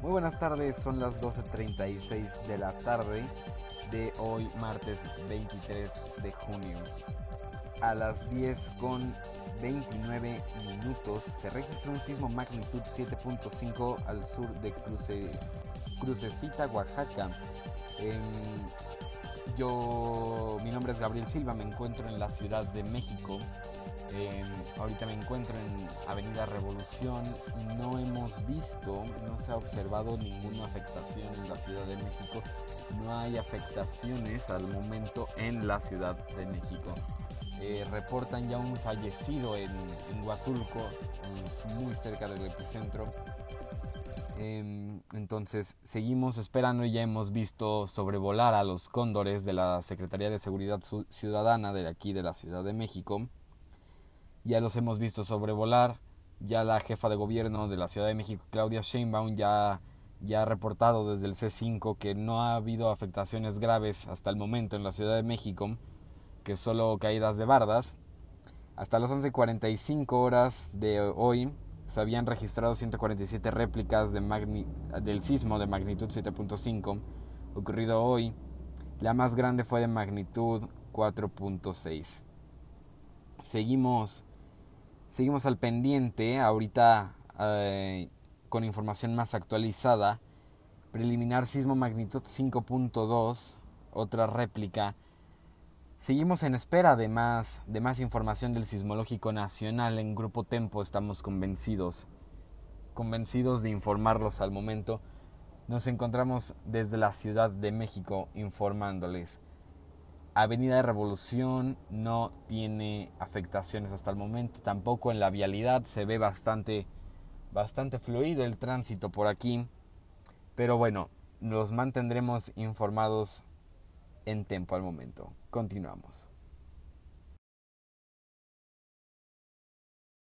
Muy buenas tardes, son las 12.36 de la tarde de hoy, martes 23 de junio. A las 10 con 29 minutos se registró un sismo magnitud 7.5 al sur de Cruce, Crucecita, Oaxaca. Yo, mi nombre es Gabriel Silva, me encuentro en la Ciudad de México. ahorita me encuentro en Avenida Revolución no hemos visto, no se ha observado ninguna afectación en la Ciudad de México. No hay afectaciones al momento en la Ciudad de México. Eh, reportan ya un fallecido en, Huatulco, muy cerca del epicentro. Em, entonces seguimos esperando y ya hemos visto sobrevolar a los cóndores de la Secretaría de Seguridad Ciudadana de aquí de la Ciudad de México. Ya los hemos visto sobrevolar. Ya la jefa de gobierno de la Ciudad de México, Claudia Sheinbaum, ya, ya ha reportado desde el C5 que no ha habido afectaciones graves hasta el momento en la Ciudad de México que solo caídas de bardas. Hasta las 11.45 horas de hoy se habían registrado 147 réplicas de del sismo de magnitud 7.5 ocurrido hoy. La más grande fue de magnitud 4.6. Seguimos, seguimos al pendiente, ahorita eh, con información más actualizada. Preliminar sismo magnitud 5.2, otra réplica Seguimos en espera de más, de más información del Sismológico Nacional. En Grupo Tempo estamos convencidos, convencidos de informarlos al momento. Nos encontramos desde la Ciudad de México informándoles. Avenida de Revolución no tiene afectaciones hasta el momento, tampoco en la vialidad se ve bastante, bastante fluido el tránsito por aquí. Pero bueno, los mantendremos informados en tiempo al momento. Continuamos.